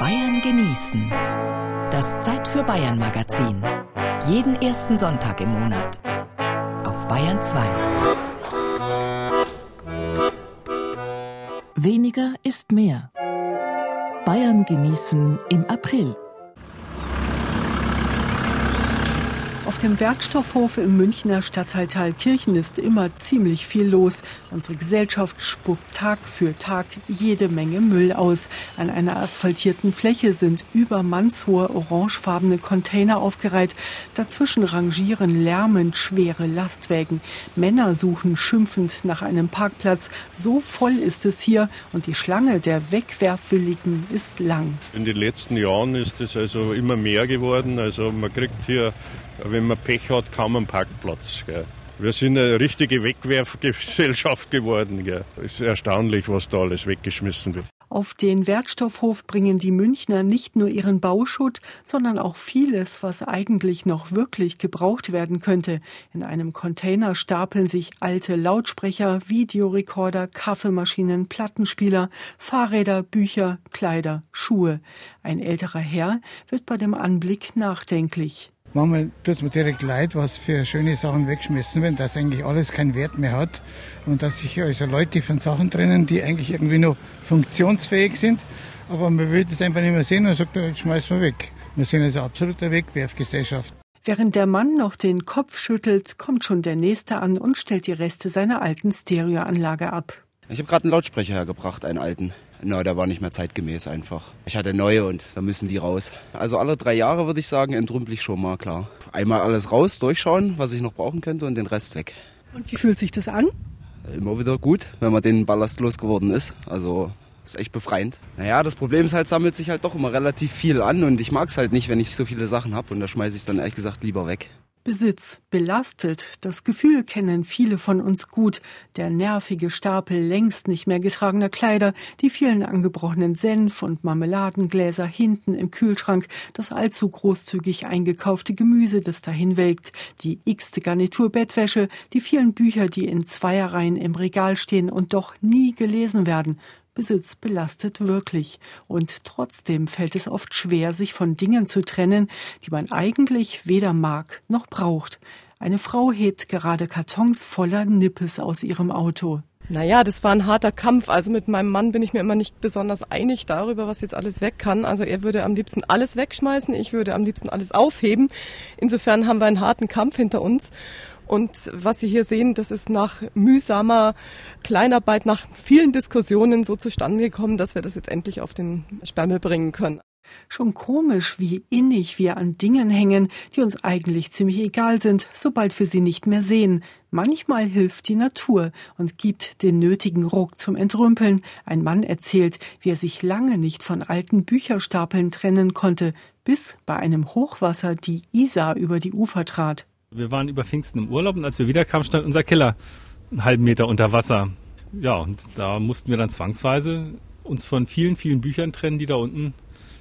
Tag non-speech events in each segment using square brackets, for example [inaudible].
Bayern genießen. Das Zeit für Bayern Magazin. Jeden ersten Sonntag im Monat. Auf Bayern 2. Weniger ist mehr. Bayern genießen im April. Dem Werkstoffhof im Münchner Stadtteil Thalkirchen ist immer ziemlich viel los. Unsere Gesellschaft spuckt Tag für Tag jede Menge Müll aus. An einer asphaltierten Fläche sind übermannshohe orangefarbene Container aufgereiht. Dazwischen rangieren lärmend schwere Lastwägen. Männer suchen schimpfend nach einem Parkplatz. So voll ist es hier und die Schlange der Wegwerfwilligen ist lang. In den letzten Jahren ist es also immer mehr geworden. Also man kriegt hier wenn man Pech hat, kaum einen Parkplatz. Gell. Wir sind eine richtige Wegwerfgesellschaft geworden. Es ist erstaunlich, was da alles weggeschmissen wird. Auf den Wertstoffhof bringen die Münchner nicht nur ihren Bauschutt, sondern auch vieles, was eigentlich noch wirklich gebraucht werden könnte. In einem Container stapeln sich alte Lautsprecher, Videorekorder, Kaffeemaschinen, Plattenspieler, Fahrräder, Bücher, Kleider, Schuhe. Ein älterer Herr wird bei dem Anblick nachdenklich. Manchmal tut es mir direkt leid, was für schöne Sachen weggeschmissen werden, dass eigentlich alles keinen Wert mehr hat und dass sich also Leute von Sachen trennen, die eigentlich irgendwie noch funktionsfähig sind, aber man will das einfach nicht mehr sehen und sagt, jetzt schmeißen wir weg. Wir sind also absolute Wegwerfgesellschaft. Während der Mann noch den Kopf schüttelt, kommt schon der Nächste an und stellt die Reste seiner alten Stereoanlage ab. Ich habe gerade einen Lautsprecher hergebracht, einen alten. Na, der war nicht mehr zeitgemäß einfach. Ich hatte neue und da müssen die raus. Also alle drei Jahre würde ich sagen, entrümpel ich schon mal, klar. Einmal alles raus, durchschauen, was ich noch brauchen könnte und den Rest weg. Und wie fühlt sich das an? Immer wieder gut, wenn man den Ballast losgeworden ist. Also ist echt befreiend. Naja, das Problem ist halt, sammelt sich halt doch immer relativ viel an und ich mag es halt nicht, wenn ich so viele Sachen habe und da schmeiße ich es dann ehrlich gesagt lieber weg. Besitz, belastet, das Gefühl kennen viele von uns gut. Der nervige Stapel längst nicht mehr getragener Kleider, die vielen angebrochenen Senf- und Marmeladengläser hinten im Kühlschrank, das allzu großzügig eingekaufte Gemüse, das dahin welkt, die x-te Garnitur Bettwäsche, die vielen Bücher, die in Zweierreihen im Regal stehen und doch nie gelesen werden, Besitz belastet wirklich. Und trotzdem fällt es oft schwer, sich von Dingen zu trennen, die man eigentlich weder mag noch braucht. Eine Frau hebt gerade Kartons voller Nippes aus ihrem Auto. Naja, das war ein harter Kampf. Also mit meinem Mann bin ich mir immer nicht besonders einig darüber, was jetzt alles weg kann. Also er würde am liebsten alles wegschmeißen, ich würde am liebsten alles aufheben. Insofern haben wir einen harten Kampf hinter uns. Und was Sie hier sehen, das ist nach mühsamer Kleinarbeit, nach vielen Diskussionen so zustande gekommen, dass wir das jetzt endlich auf den Sperrmüll bringen können. Schon komisch, wie innig wir an Dingen hängen, die uns eigentlich ziemlich egal sind, sobald wir sie nicht mehr sehen. Manchmal hilft die Natur und gibt den nötigen Ruck zum Entrümpeln. Ein Mann erzählt, wie er sich lange nicht von alten Bücherstapeln trennen konnte, bis bei einem Hochwasser die Isar über die Ufer trat. Wir waren über Pfingsten im Urlaub und als wir wiederkamen, stand unser Keller einen halben Meter unter Wasser. Ja, und da mussten wir dann zwangsweise uns von vielen, vielen Büchern trennen, die da unten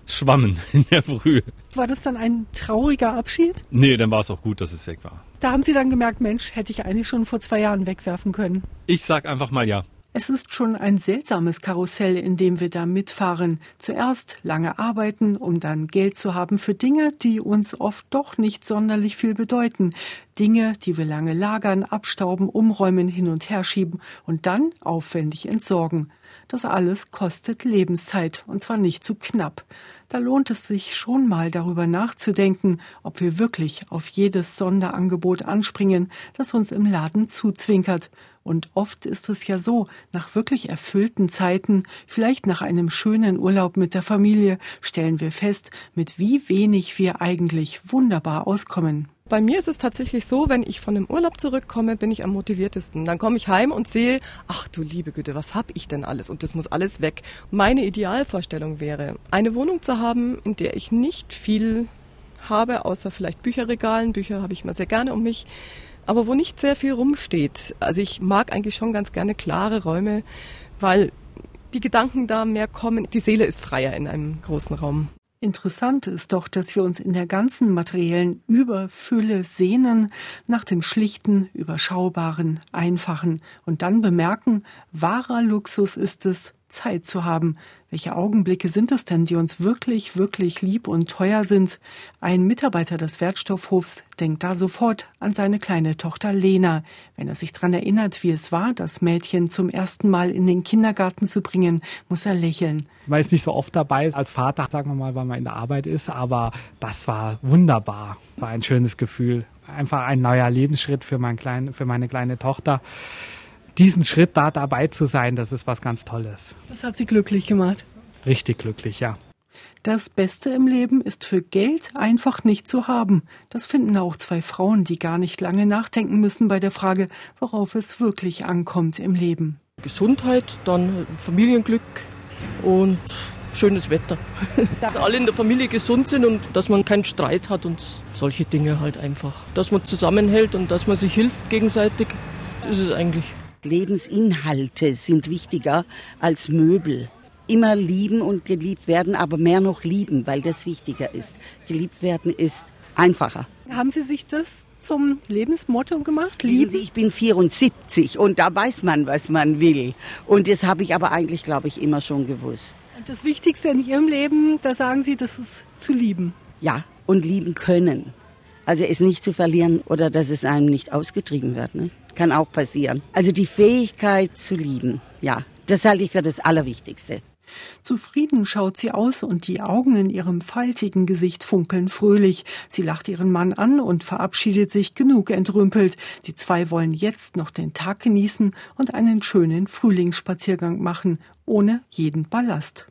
schwammen [laughs] in der Brühe. War das dann ein trauriger Abschied? Nee, dann war es auch gut, dass es weg war. Da haben Sie dann gemerkt, Mensch, hätte ich eigentlich schon vor zwei Jahren wegwerfen können. Ich sag einfach mal ja. Es ist schon ein seltsames Karussell, in dem wir da mitfahren. Zuerst lange arbeiten, um dann Geld zu haben für Dinge, die uns oft doch nicht sonderlich viel bedeuten. Dinge, die wir lange lagern, abstauben, umräumen, hin und her schieben und dann aufwendig entsorgen. Das alles kostet Lebenszeit, und zwar nicht zu knapp. Da lohnt es sich schon mal darüber nachzudenken, ob wir wirklich auf jedes Sonderangebot anspringen, das uns im Laden zuzwinkert. Und oft ist es ja so, nach wirklich erfüllten Zeiten, vielleicht nach einem schönen Urlaub mit der Familie, stellen wir fest, mit wie wenig wir eigentlich wunderbar auskommen. Bei mir ist es tatsächlich so, wenn ich von einem Urlaub zurückkomme, bin ich am motiviertesten. Dann komme ich heim und sehe, ach du liebe Güte, was hab ich denn alles? Und das muss alles weg. Meine Idealvorstellung wäre, eine Wohnung zu haben, in der ich nicht viel habe, außer vielleicht Bücherregalen. Bücher habe ich immer sehr gerne um mich, aber wo nicht sehr viel rumsteht. Also ich mag eigentlich schon ganz gerne klare Räume, weil die Gedanken da mehr kommen. Die Seele ist freier in einem großen Raum. Interessant ist doch, dass wir uns in der ganzen materiellen Überfülle sehnen nach dem schlichten, überschaubaren, einfachen und dann bemerken, wahrer Luxus ist es, Zeit zu haben. Welche Augenblicke sind es denn, die uns wirklich, wirklich lieb und teuer sind? Ein Mitarbeiter des Wertstoffhofs denkt da sofort an seine kleine Tochter Lena. Wenn er sich daran erinnert, wie es war, das Mädchen zum ersten Mal in den Kindergarten zu bringen, muss er lächeln. Man ist nicht so oft dabei als Vater, sagen wir mal, weil man in der Arbeit ist, aber das war wunderbar. War ein schönes Gefühl. Einfach ein neuer Lebensschritt für, mein klein, für meine kleine Tochter diesen Schritt da dabei zu sein, das ist was ganz Tolles. Das hat Sie glücklich gemacht. Richtig glücklich, ja. Das Beste im Leben ist für Geld einfach nicht zu haben. Das finden auch zwei Frauen, die gar nicht lange nachdenken müssen bei der Frage, worauf es wirklich ankommt im Leben. Gesundheit, dann Familienglück und schönes Wetter. [laughs] dass alle in der Familie gesund sind und dass man keinen Streit hat und solche Dinge halt einfach. Dass man zusammenhält und dass man sich hilft gegenseitig, das ist es eigentlich. Lebensinhalte sind wichtiger als Möbel. Immer lieben und geliebt werden, aber mehr noch lieben, weil das wichtiger ist. Geliebt werden ist einfacher. Haben Sie sich das zum Lebensmotto gemacht? Lieben? Sie, ich bin 74 und da weiß man, was man will. Und das habe ich aber eigentlich, glaube ich, immer schon gewusst. Und das Wichtigste in Ihrem Leben, da sagen Sie, das ist zu lieben. Ja, und lieben können. Also es nicht zu verlieren oder dass es einem nicht ausgetrieben wird. Ne? Kann auch passieren. Also die Fähigkeit zu lieben, ja, das halte ich für das Allerwichtigste. Zufrieden schaut sie aus und die Augen in ihrem faltigen Gesicht funkeln fröhlich. Sie lacht ihren Mann an und verabschiedet sich genug entrümpelt. Die zwei wollen jetzt noch den Tag genießen und einen schönen Frühlingsspaziergang machen, ohne jeden Ballast.